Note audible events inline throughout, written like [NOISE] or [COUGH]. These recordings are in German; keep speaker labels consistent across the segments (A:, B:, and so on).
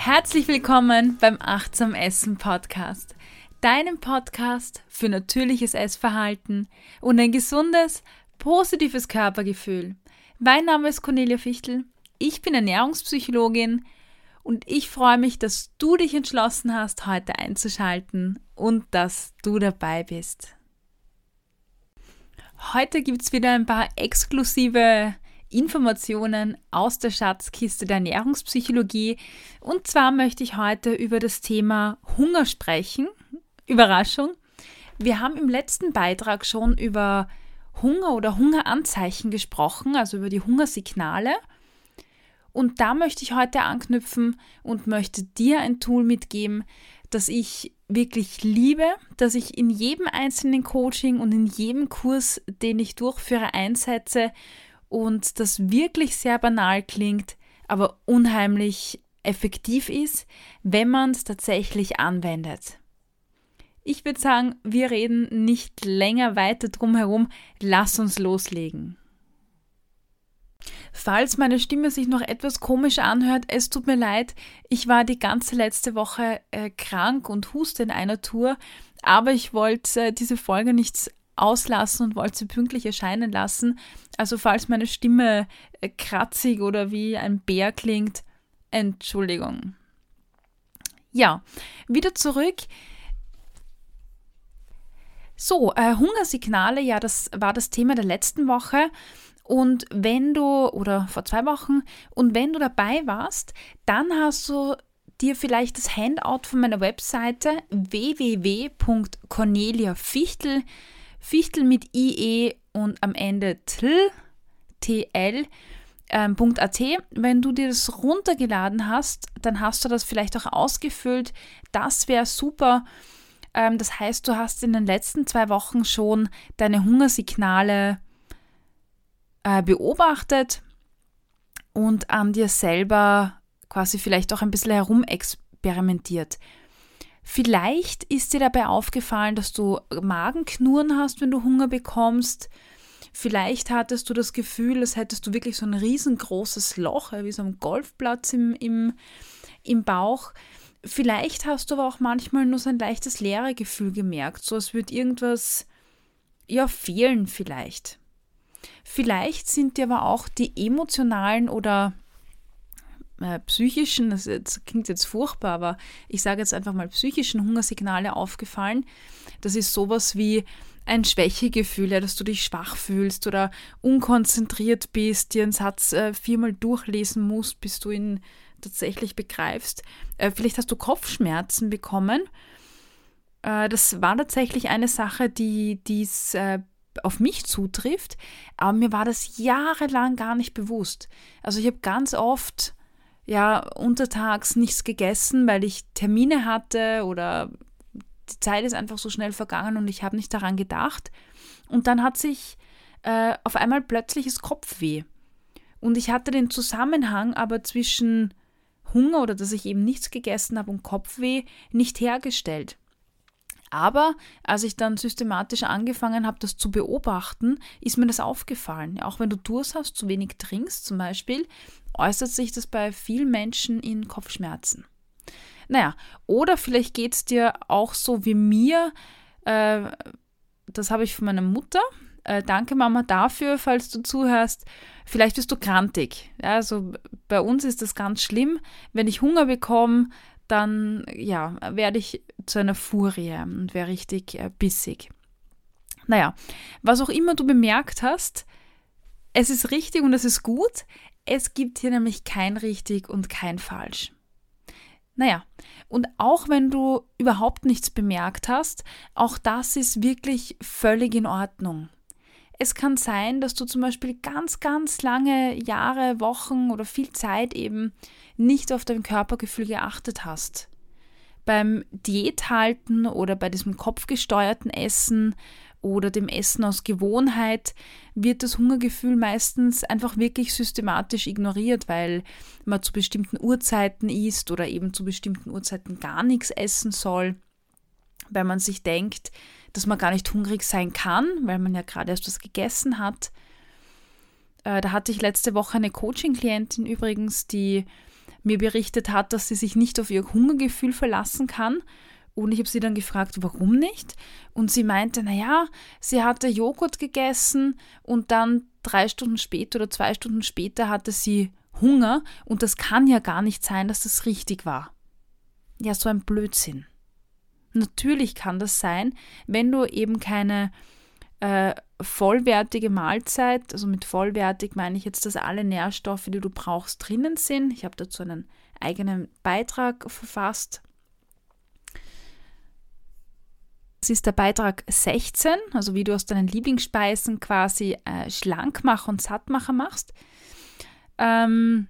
A: Herzlich willkommen beim Achtsam Essen Podcast, deinem Podcast für natürliches Essverhalten und ein gesundes, positives Körpergefühl. Mein Name ist Cornelia Fichtel, ich bin Ernährungspsychologin und ich freue mich, dass du dich entschlossen hast, heute einzuschalten und dass du dabei bist. Heute gibt es wieder ein paar exklusive Informationen aus der Schatzkiste der Ernährungspsychologie. Und zwar möchte ich heute über das Thema Hunger sprechen. Überraschung. Wir haben im letzten Beitrag schon über Hunger oder Hungeranzeichen gesprochen, also über die Hungersignale. Und da möchte ich heute anknüpfen und möchte dir ein Tool mitgeben, das ich wirklich liebe, das ich in jedem einzelnen Coaching und in jedem Kurs, den ich durchführe, einsetze und das wirklich sehr banal klingt, aber unheimlich effektiv ist, wenn man es tatsächlich anwendet. Ich würde sagen, wir reden nicht länger weiter drum herum, lass uns loslegen. Falls meine Stimme sich noch etwas komisch anhört, es tut mir leid, ich war die ganze letzte Woche äh, krank und huste in einer Tour, aber ich wollte äh, diese Folge nicht auslassen und wollte sie pünktlich erscheinen lassen. Also falls meine Stimme äh, kratzig oder wie ein Bär klingt, Entschuldigung. Ja, wieder zurück. So, äh, Hungersignale, ja, das war das Thema der letzten Woche. Und wenn du, oder vor zwei Wochen, und wenn du dabei warst, dann hast du dir vielleicht das Handout von meiner Webseite www.corneliafichtel.com Fichtel mit IE und am Ende tl, tl, .at. Wenn du dir das runtergeladen hast, dann hast du das vielleicht auch ausgefüllt. Das wäre super. Ähm, das heißt, du hast in den letzten zwei Wochen schon deine Hungersignale äh, beobachtet und an dir selber quasi vielleicht auch ein bisschen herumexperimentiert. Vielleicht ist dir dabei aufgefallen, dass du Magenknurren hast, wenn du Hunger bekommst. Vielleicht hattest du das Gefühl, als hättest du wirklich so ein riesengroßes Loch, wie so ein Golfplatz im, im, im Bauch. Vielleicht hast du aber auch manchmal nur so ein leichtes leere Gefühl gemerkt, so als würde irgendwas ja fehlen vielleicht. Vielleicht sind dir aber auch die emotionalen oder äh, psychischen, das, das klingt jetzt furchtbar, aber ich sage jetzt einfach mal psychischen Hungersignale aufgefallen. Das ist sowas wie ein Schwächegefühl, ja, dass du dich schwach fühlst oder unkonzentriert bist, dir einen Satz äh, viermal durchlesen musst, bis du ihn tatsächlich begreifst. Äh, vielleicht hast du Kopfschmerzen bekommen. Äh, das war tatsächlich eine Sache, die dies äh, auf mich zutrifft, aber mir war das jahrelang gar nicht bewusst. Also ich habe ganz oft ja untertags nichts gegessen, weil ich Termine hatte oder die Zeit ist einfach so schnell vergangen und ich habe nicht daran gedacht. Und dann hat sich äh, auf einmal plötzliches Kopfweh. Und ich hatte den Zusammenhang aber zwischen Hunger oder dass ich eben nichts gegessen habe und Kopfweh nicht hergestellt. Aber als ich dann systematisch angefangen habe, das zu beobachten, ist mir das aufgefallen. Auch wenn du Durst hast, zu wenig trinkst zum Beispiel, äußert sich das bei vielen Menschen in Kopfschmerzen. Naja, oder vielleicht geht es dir auch so wie mir, äh, das habe ich von meiner Mutter. Äh, danke Mama dafür, falls du zuhörst. Vielleicht bist du krantig. Also bei uns ist das ganz schlimm. Wenn ich Hunger bekomme, dann ja, werde ich zu einer Furie und wäre richtig äh, bissig. Naja, was auch immer du bemerkt hast, es ist richtig und es ist gut. Es gibt hier nämlich kein richtig und kein falsch. Naja, und auch wenn du überhaupt nichts bemerkt hast, auch das ist wirklich völlig in Ordnung. Es kann sein, dass du zum Beispiel ganz, ganz lange Jahre, Wochen oder viel Zeit eben nicht auf dein Körpergefühl geachtet hast. Beim Diäthalten oder bei diesem kopfgesteuerten Essen oder dem Essen aus Gewohnheit wird das Hungergefühl meistens einfach wirklich systematisch ignoriert, weil man zu bestimmten Uhrzeiten isst oder eben zu bestimmten Uhrzeiten gar nichts essen soll, weil man sich denkt, dass man gar nicht hungrig sein kann, weil man ja gerade erst was gegessen hat. Äh, da hatte ich letzte Woche eine Coaching-Klientin übrigens, die mir berichtet hat, dass sie sich nicht auf ihr Hungergefühl verlassen kann. Und ich habe sie dann gefragt, warum nicht? Und sie meinte, naja, sie hatte Joghurt gegessen und dann drei Stunden später oder zwei Stunden später hatte sie Hunger und das kann ja gar nicht sein, dass das richtig war. Ja, so ein Blödsinn. Natürlich kann das sein, wenn du eben keine äh, vollwertige Mahlzeit, also mit vollwertig meine ich jetzt, dass alle Nährstoffe, die du brauchst, drinnen sind. Ich habe dazu einen eigenen Beitrag verfasst. Das ist der Beitrag 16, also wie du aus deinen Lieblingsspeisen quasi äh, Schlankmacher und Sattmacher machst. Ähm,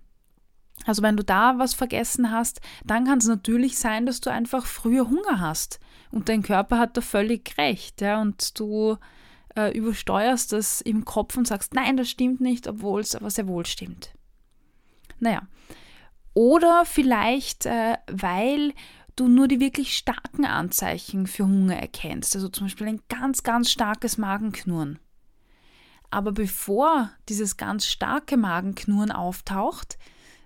A: also wenn du da was vergessen hast, dann kann es natürlich sein, dass du einfach früher Hunger hast und dein Körper hat da völlig recht, ja, und du äh, übersteuerst das im Kopf und sagst, nein, das stimmt nicht, obwohl es aber sehr wohl stimmt. Naja. Oder vielleicht, äh, weil du nur die wirklich starken Anzeichen für Hunger erkennst, also zum Beispiel ein ganz, ganz starkes Magenknurren. Aber bevor dieses ganz starke Magenknurren auftaucht,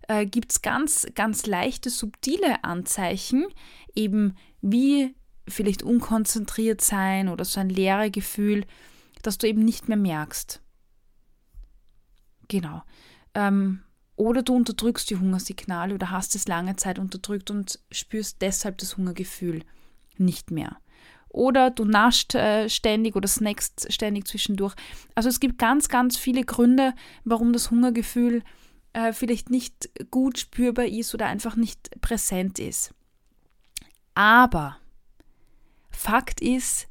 A: äh, gibt es ganz, ganz leichte, subtile Anzeichen, eben wie vielleicht unkonzentriert sein oder so ein leere Gefühl, das du eben nicht mehr merkst. Genau. Ähm, oder du unterdrückst die Hungersignale oder hast es lange Zeit unterdrückt und spürst deshalb das Hungergefühl nicht mehr. Oder du nascht äh, ständig oder snackst ständig zwischendurch. Also es gibt ganz, ganz viele Gründe, warum das Hungergefühl äh, vielleicht nicht gut spürbar ist oder einfach nicht präsent ist. Aber Fakt ist,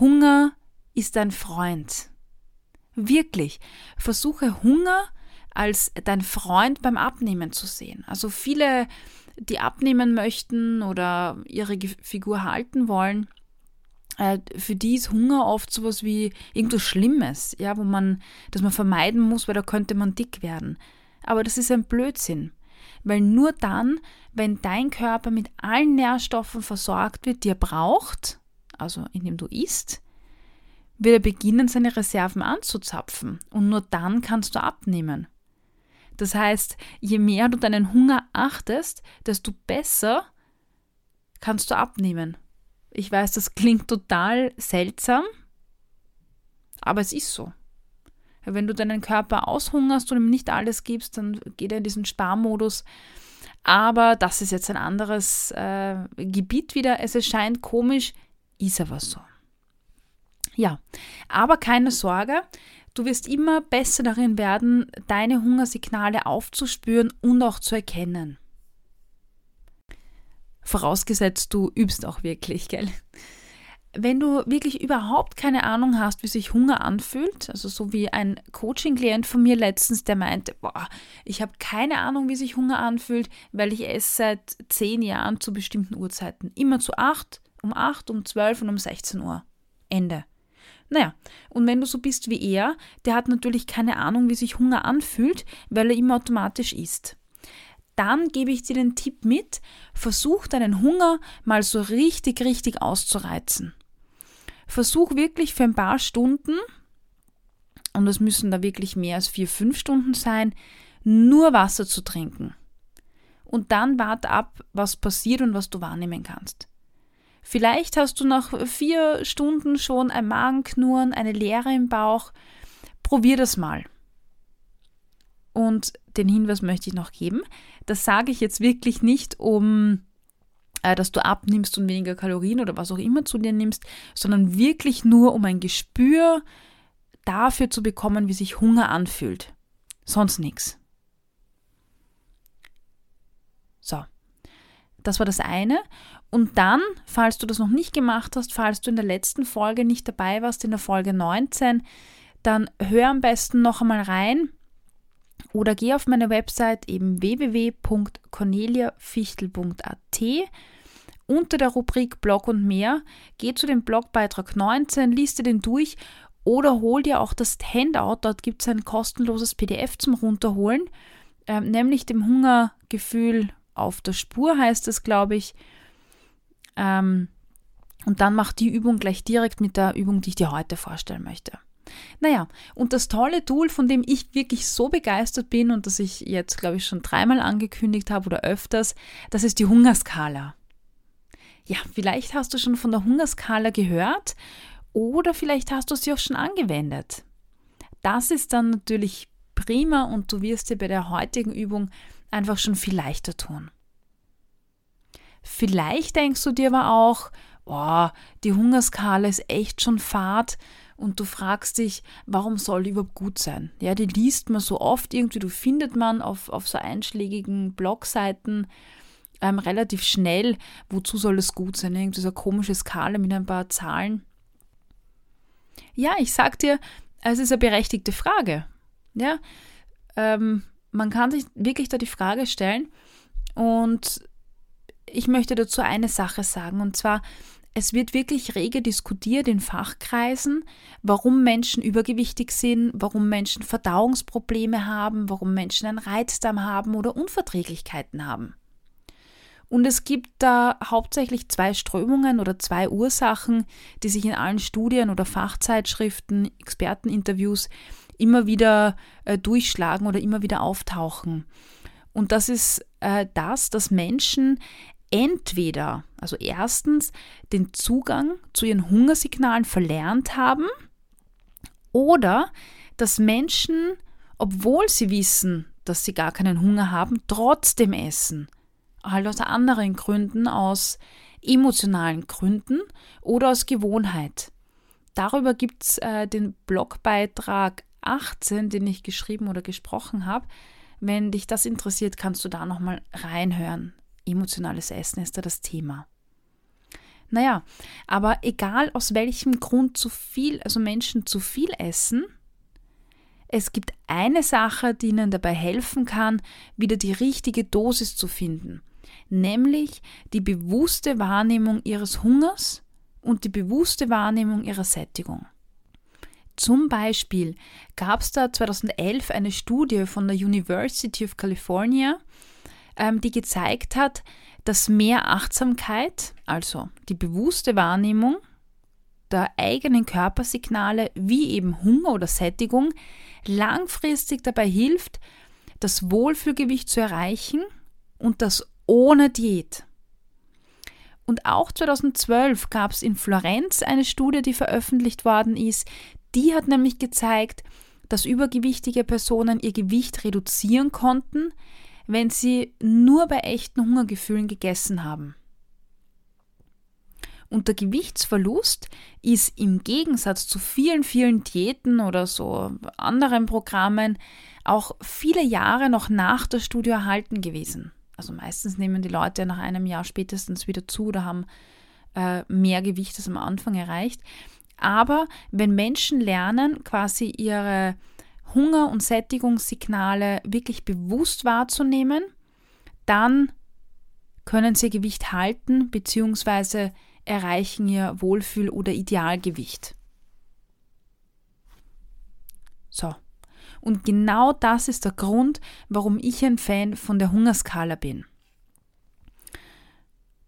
A: Hunger ist dein Freund. Wirklich. Versuche Hunger als dein Freund beim Abnehmen zu sehen. Also viele, die abnehmen möchten oder ihre Figur halten wollen, äh, für die ist Hunger oft sowas wie irgendwas Schlimmes, ja, wo man, das man vermeiden muss, weil da könnte man dick werden. Aber das ist ein Blödsinn. Weil nur dann, wenn dein Körper mit allen Nährstoffen versorgt wird, die er braucht, also indem du isst, wird er beginnen, seine Reserven anzuzapfen. Und nur dann kannst du abnehmen. Das heißt, je mehr du deinen Hunger achtest, desto besser kannst du abnehmen. Ich weiß, das klingt total seltsam, aber es ist so. Wenn du deinen Körper aushungerst und ihm nicht alles gibst, dann geht er in diesen Sparmodus. Aber das ist jetzt ein anderes äh, Gebiet wieder. Es erscheint komisch, ist aber so. Ja, aber keine Sorge, du wirst immer besser darin werden, deine Hungersignale aufzuspüren und auch zu erkennen. Vorausgesetzt, du übst auch wirklich, gell? Wenn du wirklich überhaupt keine Ahnung hast, wie sich Hunger anfühlt, also so wie ein Coaching-Klient von mir letztens, der meinte, boah, ich habe keine Ahnung, wie sich Hunger anfühlt, weil ich esse seit zehn Jahren zu bestimmten Uhrzeiten. Immer zu acht, um acht, um zwölf und um 16 Uhr. Ende. Naja, und wenn du so bist wie er, der hat natürlich keine Ahnung, wie sich Hunger anfühlt, weil er immer automatisch isst. Dann gebe ich dir den Tipp mit, versuch deinen Hunger mal so richtig, richtig auszureizen. Versuch wirklich für ein paar Stunden, und das müssen da wirklich mehr als vier, fünf Stunden sein, nur Wasser zu trinken. Und dann warte ab, was passiert und was du wahrnehmen kannst. Vielleicht hast du nach vier Stunden schon ein Magenknurren, eine Leere im Bauch. Probier das mal. Und den Hinweis möchte ich noch geben. Das sage ich jetzt wirklich nicht, um äh, dass du abnimmst und weniger Kalorien oder was auch immer zu dir nimmst, sondern wirklich nur, um ein Gespür dafür zu bekommen, wie sich Hunger anfühlt. Sonst nichts. So, das war das eine. Und dann, falls du das noch nicht gemacht hast, falls du in der letzten Folge nicht dabei warst, in der Folge 19, dann hör am besten noch einmal rein oder geh auf meine Website eben www.corneliafichtel.at unter der Rubrik Blog und mehr. Geh zu dem Blogbeitrag 19, liest dir den durch oder hol dir auch das Handout. Dort gibt es ein kostenloses PDF zum Runterholen, äh, nämlich dem Hungergefühl auf der Spur heißt es, glaube ich. Ähm, und dann mach die Übung gleich direkt mit der Übung, die ich dir heute vorstellen möchte. Naja, und das tolle Tool, von dem ich wirklich so begeistert bin und das ich jetzt, glaube ich, schon dreimal angekündigt habe oder öfters, das ist die Hungerskala. Ja, vielleicht hast du schon von der Hungerskala gehört oder vielleicht hast du sie auch schon angewendet. Das ist dann natürlich prima und du wirst dir bei der heutigen Übung einfach schon viel leichter tun. Vielleicht denkst du dir aber auch, oh, die Hungerskala ist echt schon fad und du fragst dich, warum soll die überhaupt gut sein? Ja, die liest man so oft irgendwie, du findet man auf, auf so einschlägigen Blogseiten ähm, relativ schnell, wozu soll es gut sein? Irgendwie so eine komische Skala mit ein paar Zahlen. Ja, ich sag dir, es ist eine berechtigte Frage. Ja, ähm, man kann sich wirklich da die Frage stellen und ich möchte dazu eine Sache sagen und zwar, es wird wirklich rege diskutiert in Fachkreisen, warum Menschen übergewichtig sind, warum Menschen Verdauungsprobleme haben, warum Menschen einen Reizdarm haben oder Unverträglichkeiten haben. Und es gibt da hauptsächlich zwei Strömungen oder zwei Ursachen, die sich in allen Studien oder Fachzeitschriften, Experteninterviews immer wieder äh, durchschlagen oder immer wieder auftauchen. Und das ist äh, das, dass Menschen entweder, also erstens, den Zugang zu ihren Hungersignalen verlernt haben oder dass Menschen, obwohl sie wissen, dass sie gar keinen Hunger haben, trotzdem essen. Halt aus anderen Gründen, aus emotionalen Gründen oder aus Gewohnheit. Darüber gibt es äh, den Blogbeitrag 18, den ich geschrieben oder gesprochen habe. Wenn dich das interessiert, kannst du da nochmal reinhören emotionales Essen ist da das Thema. Naja, aber egal aus welchem Grund zu viel, also Menschen zu viel essen, es gibt eine Sache, die ihnen dabei helfen kann, wieder die richtige Dosis zu finden, nämlich die bewusste Wahrnehmung ihres Hungers und die bewusste Wahrnehmung ihrer Sättigung. Zum Beispiel gab es da 2011 eine Studie von der University of California, ähm, die gezeigt hat, dass mehr Achtsamkeit, also die bewusste Wahrnehmung der eigenen Körpersignale wie eben Hunger oder Sättigung langfristig dabei hilft, das Wohlfühlgewicht zu erreichen und das ohne Diät. Und auch 2012 gab es in Florenz eine Studie, die veröffentlicht worden ist. Die hat nämlich gezeigt, dass übergewichtige Personen ihr Gewicht reduzieren konnten, wenn sie nur bei echten Hungergefühlen gegessen haben. Und der Gewichtsverlust ist im Gegensatz zu vielen, vielen Diäten oder so anderen Programmen auch viele Jahre noch nach der Studie erhalten gewesen. Also meistens nehmen die Leute nach einem Jahr spätestens wieder zu oder haben äh, mehr Gewicht als am Anfang erreicht. Aber wenn Menschen lernen, quasi ihre Hunger- und Sättigungssignale wirklich bewusst wahrzunehmen, dann können sie Gewicht halten bzw. erreichen ihr Wohlfühl- oder Idealgewicht. So. Und genau das ist der Grund, warum ich ein Fan von der Hungerskala bin.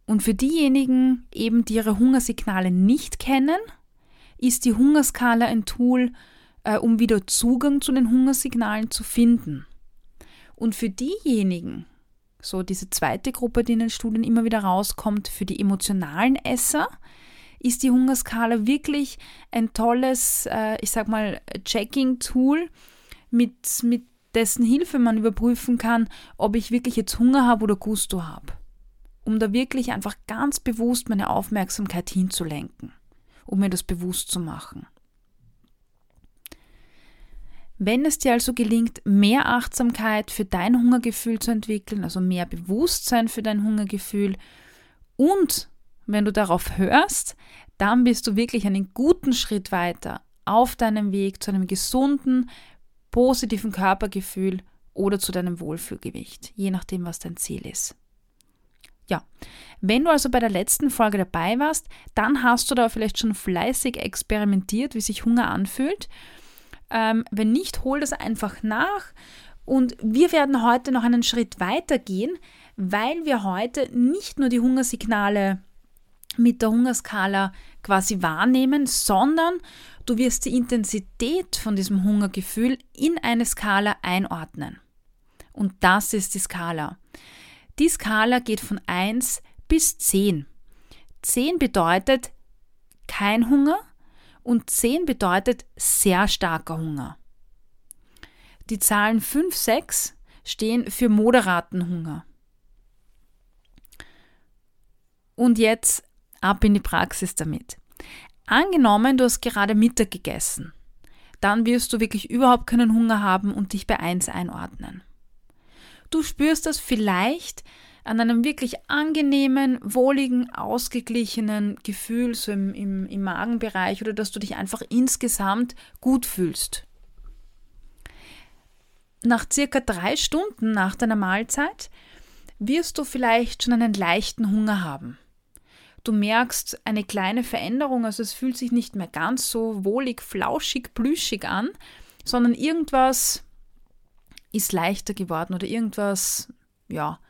A: Und für diejenigen eben, die ihre Hungersignale nicht kennen, ist die Hungerskala ein Tool, äh, um wieder Zugang zu den Hungersignalen zu finden. Und für diejenigen, so diese zweite Gruppe, die in den Studien immer wieder rauskommt, für die emotionalen Esser, ist die Hungerskala wirklich ein tolles, äh, ich sag mal, Checking-Tool, mit, mit dessen Hilfe man überprüfen kann, ob ich wirklich jetzt Hunger habe oder Gusto habe. Um da wirklich einfach ganz bewusst meine Aufmerksamkeit hinzulenken, um mir das bewusst zu machen. Wenn es dir also gelingt, mehr Achtsamkeit für dein Hungergefühl zu entwickeln, also mehr Bewusstsein für dein Hungergefühl und wenn du darauf hörst, dann bist du wirklich einen guten Schritt weiter auf deinem Weg zu einem gesunden, positiven Körpergefühl oder zu deinem Wohlfühlgewicht, je nachdem, was dein Ziel ist. Ja, wenn du also bei der letzten Folge dabei warst, dann hast du da vielleicht schon fleißig experimentiert, wie sich Hunger anfühlt ähm, wenn nicht, hol das einfach nach. Und wir werden heute noch einen Schritt weiter gehen, weil wir heute nicht nur die Hungersignale mit der Hungerskala quasi wahrnehmen, sondern Du wirst die Intensität von diesem Hungergefühl in eine Skala einordnen. Und das ist die Skala. Die Skala geht von 1 bis 10. 10 bedeutet kein Hunger und 10 bedeutet sehr starker Hunger. Die Zahlen 5, 6 stehen für moderaten Hunger. Und jetzt ab in die Praxis damit. Angenommen, du hast gerade Mittag gegessen. Dann wirst du wirklich überhaupt keinen Hunger haben und dich bei 1 einordnen. Du spürst das vielleicht an einem wirklich angenehmen, wohligen, ausgeglichenen Gefühl so im, im, im Magenbereich oder dass du dich einfach insgesamt gut fühlst. Nach circa drei Stunden nach deiner Mahlzeit wirst du vielleicht schon einen leichten Hunger haben. Du merkst eine kleine Veränderung, also es fühlt sich nicht mehr ganz so wohlig, flauschig, plüschig an, sondern irgendwas ist leichter geworden oder irgendwas, ja,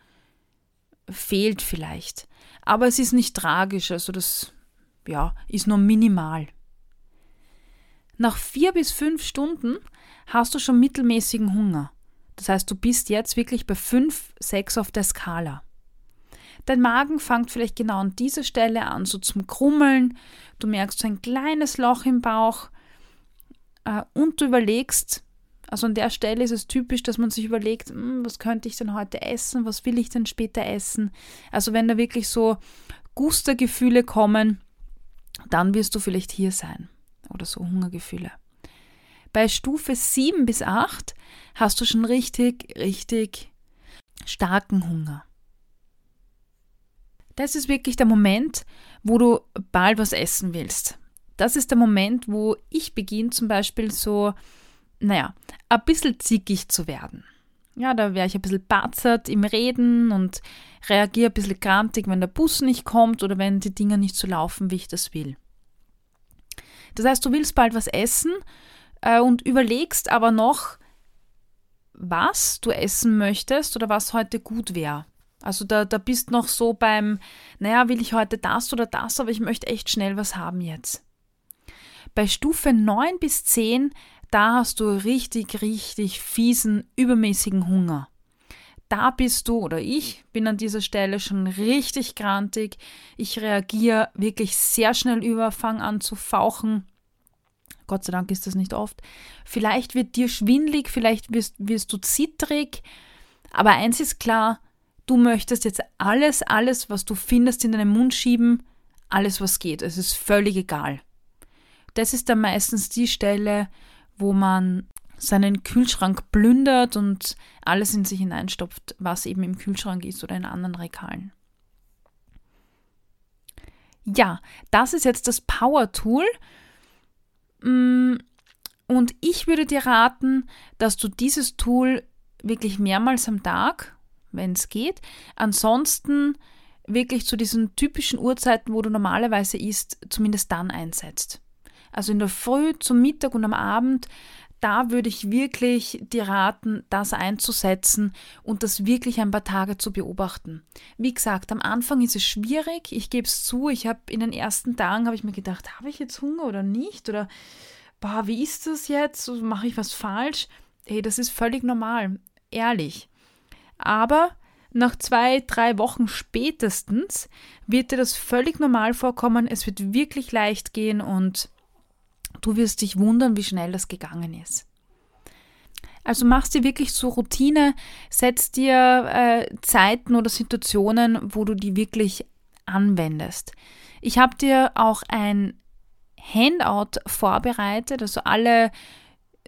A: fehlt vielleicht. Aber es ist nicht tragisch, also das, ja, ist nur minimal. Nach vier bis fünf Stunden hast du schon mittelmäßigen Hunger. Das heißt, du bist jetzt wirklich bei fünf, sechs auf der Skala. Dein Magen fängt vielleicht genau an dieser Stelle an, so zum Krummeln. Du merkst so ein kleines Loch im Bauch äh, und du überlegst, also an der Stelle ist es typisch, dass man sich überlegt, hm, was könnte ich denn heute essen, was will ich denn später essen. Also wenn da wirklich so Gustergefühle kommen, dann wirst du vielleicht hier sein oder so Hungergefühle. Bei Stufe 7 bis 8 hast du schon richtig, richtig starken Hunger das ist wirklich der Moment, wo du bald was essen willst. Das ist der Moment, wo ich beginne zum Beispiel so, naja, ein bisschen zickig zu werden. Ja, da wäre ich ein bisschen batzert im Reden und reagiere ein bisschen grantig, wenn der Bus nicht kommt oder wenn die Dinge nicht so laufen, wie ich das will. Das heißt, du willst bald was essen äh, und überlegst aber noch, was du essen möchtest oder was heute gut wäre. Also da, da bist noch so beim, naja, will ich heute das oder das, aber ich möchte echt schnell was haben jetzt. Bei Stufe 9 bis 10, da hast du richtig, richtig fiesen, übermäßigen Hunger. Da bist du oder ich bin an dieser Stelle schon richtig grantig. Ich reagiere wirklich sehr schnell über, fange an zu fauchen. Gott sei Dank ist das nicht oft. Vielleicht wird dir schwindlig, vielleicht wirst, wirst du zittrig. Aber eins ist klar, Du möchtest jetzt alles, alles, was du findest, in deinen Mund schieben, alles, was geht. Es ist völlig egal. Das ist dann meistens die Stelle, wo man seinen Kühlschrank plündert und alles in sich hineinstopft, was eben im Kühlschrank ist oder in anderen Regalen. Ja, das ist jetzt das Power Tool. Mm, und ich würde dir raten, dass du dieses Tool wirklich mehrmals am Tag wenn es geht. Ansonsten wirklich zu diesen typischen Uhrzeiten, wo du normalerweise isst, zumindest dann einsetzt. Also in der Früh, zum Mittag und am Abend, da würde ich wirklich dir raten, das einzusetzen und das wirklich ein paar Tage zu beobachten. Wie gesagt, am Anfang ist es schwierig. Ich gebe es zu. Ich habe in den ersten Tagen habe ich mir gedacht, habe ich jetzt Hunger oder nicht? Oder boah, wie ist das jetzt? Mache ich was falsch? Hey, das ist völlig normal. Ehrlich. Aber nach zwei, drei Wochen spätestens wird dir das völlig normal vorkommen. Es wird wirklich leicht gehen und du wirst dich wundern, wie schnell das gegangen ist. Also machst dir wirklich zur Routine, setz dir äh, Zeiten oder Situationen, wo du die wirklich anwendest. Ich habe dir auch ein Handout vorbereitet, also alle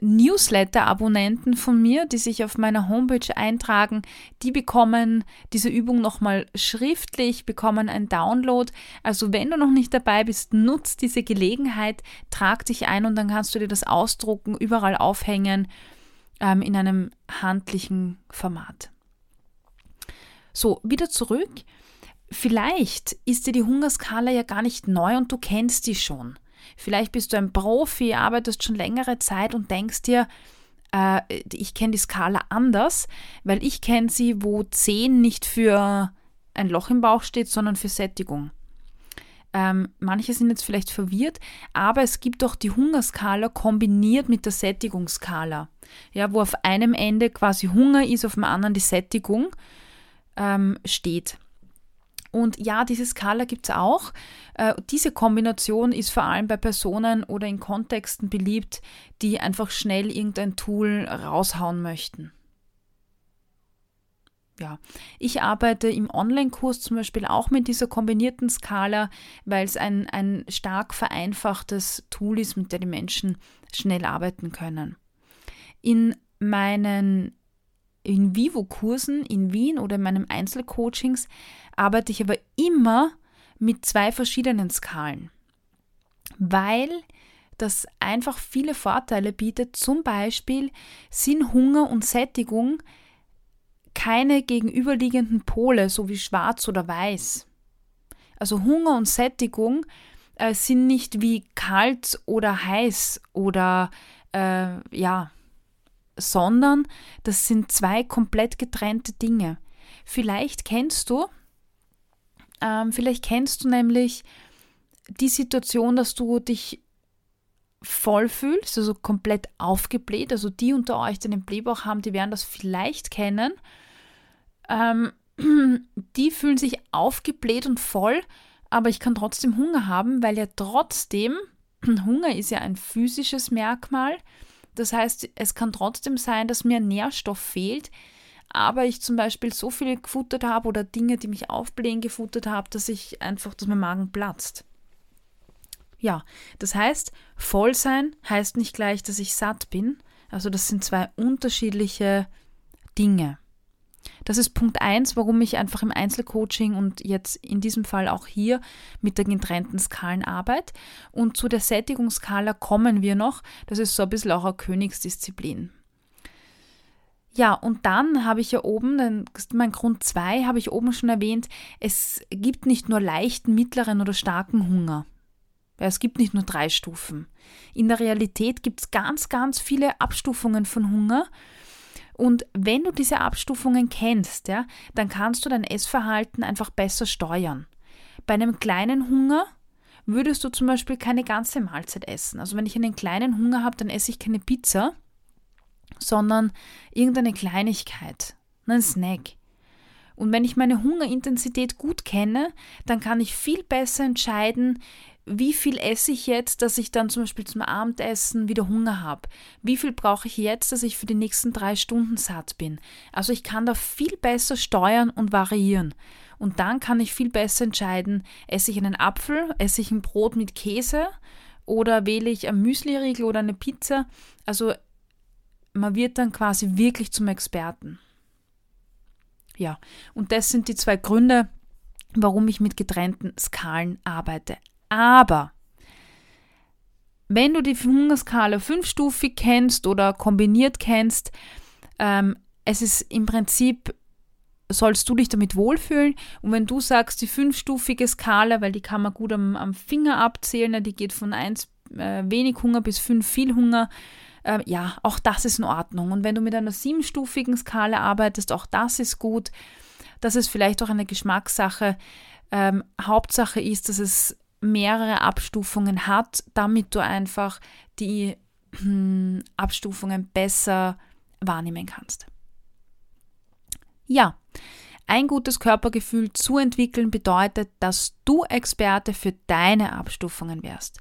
A: Newsletter-Abonnenten von mir, die sich auf meiner Homepage eintragen, die bekommen diese Übung nochmal schriftlich, bekommen ein Download. Also wenn du noch nicht dabei bist, nutz diese Gelegenheit, trag dich ein und dann kannst du dir das ausdrucken, überall aufhängen ähm, in einem handlichen Format. So, wieder zurück. Vielleicht ist dir die Hungerskala ja gar nicht neu und du kennst die schon. Vielleicht bist du ein Profi, arbeitest schon längere Zeit und denkst dir, äh, ich kenne die Skala anders, weil ich kenne sie, wo 10 nicht für ein Loch im Bauch steht, sondern für Sättigung. Ähm, manche sind jetzt vielleicht verwirrt, aber es gibt auch die Hungerskala kombiniert mit der Sättigungsskala. Ja, wo auf einem Ende quasi Hunger ist, auf dem anderen die Sättigung ähm, steht. Und ja, diese Skala gibt es auch. Äh, diese Kombination ist vor allem bei Personen oder in Kontexten beliebt, die einfach schnell irgendein Tool raushauen möchten. Ja, ich arbeite im Online-Kurs zum Beispiel auch mit dieser kombinierten Skala, weil es ein, ein stark vereinfachtes Tool ist, mit dem die Menschen schnell arbeiten können. In meinen In-Vivo-Kursen in Wien oder in meinen Einzelcoachings arbeite ich aber immer mit zwei verschiedenen Skalen, weil das einfach viele Vorteile bietet. Zum Beispiel sind Hunger und Sättigung keine gegenüberliegenden Pole, so wie schwarz oder weiß. Also Hunger und Sättigung äh, sind nicht wie kalt oder heiß oder äh, ja, sondern das sind zwei komplett getrennte Dinge. Vielleicht kennst du, ähm, vielleicht kennst du nämlich die Situation, dass du dich voll fühlst, also komplett aufgebläht. Also die unter euch, die den Blähbauch haben, die werden das vielleicht kennen. Ähm, [CLEARS THROAT] die fühlen sich aufgebläht und voll, aber ich kann trotzdem Hunger haben, weil ja trotzdem, [CLEARS THROAT] Hunger ist ja ein physisches Merkmal. Das heißt, es kann trotzdem sein, dass mir Nährstoff fehlt, aber ich zum Beispiel so viel gefuttert habe oder Dinge, die mich aufblähen, gefuttert habe, dass ich einfach, dass mein Magen platzt. Ja, das heißt, voll sein heißt nicht gleich, dass ich satt bin. Also das sind zwei unterschiedliche Dinge. Das ist Punkt 1, warum ich einfach im Einzelcoaching und jetzt in diesem Fall auch hier mit der getrennten Skalen arbeite. Und zu der Sättigungsskala kommen wir noch. Das ist so ein bisschen auch eine Königsdisziplin. Ja, und dann habe ich ja oben, dann, mein Grund 2 habe ich oben schon erwähnt, es gibt nicht nur leichten, mittleren oder starken Hunger. Es gibt nicht nur drei Stufen. In der Realität gibt es ganz, ganz viele Abstufungen von Hunger. Und wenn du diese Abstufungen kennst, ja, dann kannst du dein Essverhalten einfach besser steuern. Bei einem kleinen Hunger würdest du zum Beispiel keine ganze Mahlzeit essen. Also wenn ich einen kleinen Hunger habe, dann esse ich keine Pizza, sondern irgendeine Kleinigkeit, einen Snack. Und wenn ich meine Hungerintensität gut kenne, dann kann ich viel besser entscheiden, wie viel esse ich jetzt, dass ich dann zum Beispiel zum Abendessen wieder Hunger habe? Wie viel brauche ich jetzt, dass ich für die nächsten drei Stunden satt bin? Also ich kann da viel besser steuern und variieren. Und dann kann ich viel besser entscheiden, esse ich einen Apfel, esse ich ein Brot mit Käse oder wähle ich ein Müsliriegel oder eine Pizza. Also man wird dann quasi wirklich zum Experten. Ja, und das sind die zwei Gründe, warum ich mit getrennten Skalen arbeite. Aber wenn du die Hungerskala fünfstufig kennst oder kombiniert kennst, ähm, es ist im Prinzip, sollst du dich damit wohlfühlen. Und wenn du sagst, die fünfstufige Skala, weil die kann man gut am, am Finger abzählen, die geht von 1 äh, wenig Hunger bis 5 viel Hunger, äh, ja, auch das ist in Ordnung. Und wenn du mit einer siebenstufigen Skala arbeitest, auch das ist gut. Das ist vielleicht auch eine Geschmackssache. Ähm, Hauptsache ist, dass es mehrere Abstufungen hat, damit du einfach die hm, Abstufungen besser wahrnehmen kannst. Ja, ein gutes Körpergefühl zu entwickeln bedeutet, dass du Experte für deine Abstufungen wärst.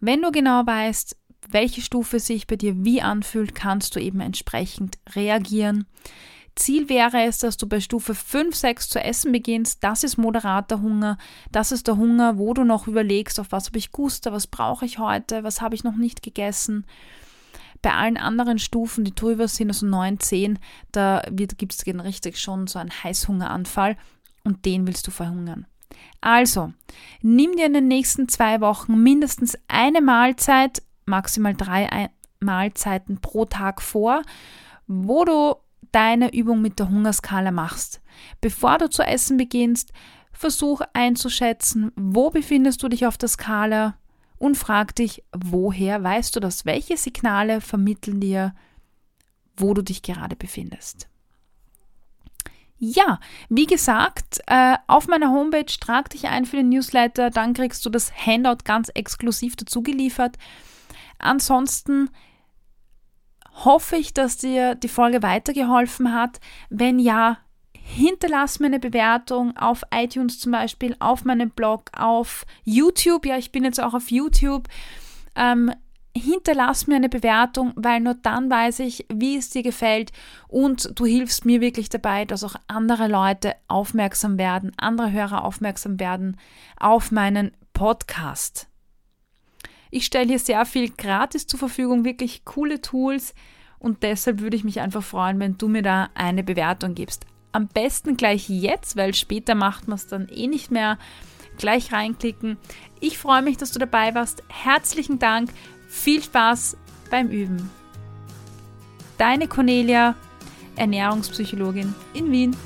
A: Wenn du genau weißt, welche Stufe sich bei dir wie anfühlt, kannst du eben entsprechend reagieren. Ziel wäre es, dass du bei Stufe 5, 6 zu essen beginnst. Das ist moderater Hunger. Das ist der Hunger, wo du noch überlegst, auf was habe ich Guster, was brauche ich heute, was habe ich noch nicht gegessen. Bei allen anderen Stufen, die drüber sind, also 9, 10, da gibt es richtig schon so einen Heißhungeranfall und den willst du verhungern. Also, nimm dir in den nächsten zwei Wochen mindestens eine Mahlzeit, maximal drei Mahlzeiten pro Tag vor, wo du deine Übung mit der Hungerskala machst. Bevor du zu essen beginnst, versuch einzuschätzen, wo befindest du dich auf der Skala und frag dich, woher weißt du das? Welche Signale vermitteln dir, wo du dich gerade befindest? Ja, wie gesagt, äh, auf meiner Homepage trag dich ein für den Newsletter, dann kriegst du das Handout ganz exklusiv dazu geliefert. Ansonsten hoffe ich, dass dir die Folge weitergeholfen hat. Wenn ja, hinterlass mir eine Bewertung auf iTunes zum Beispiel, auf meinem Blog, auf YouTube. Ja, ich bin jetzt auch auf YouTube. Ähm, hinterlass mir eine Bewertung, weil nur dann weiß ich, wie es dir gefällt und du hilfst mir wirklich dabei, dass auch andere Leute aufmerksam werden, andere Hörer aufmerksam werden auf meinen Podcast. Ich stelle hier sehr viel gratis zur Verfügung, wirklich coole Tools und deshalb würde ich mich einfach freuen, wenn du mir da eine Bewertung gibst. Am besten gleich jetzt, weil später macht man es dann eh nicht mehr. Gleich reinklicken. Ich freue mich, dass du dabei warst. Herzlichen Dank. Viel Spaß beim Üben. Deine Cornelia, Ernährungspsychologin in Wien.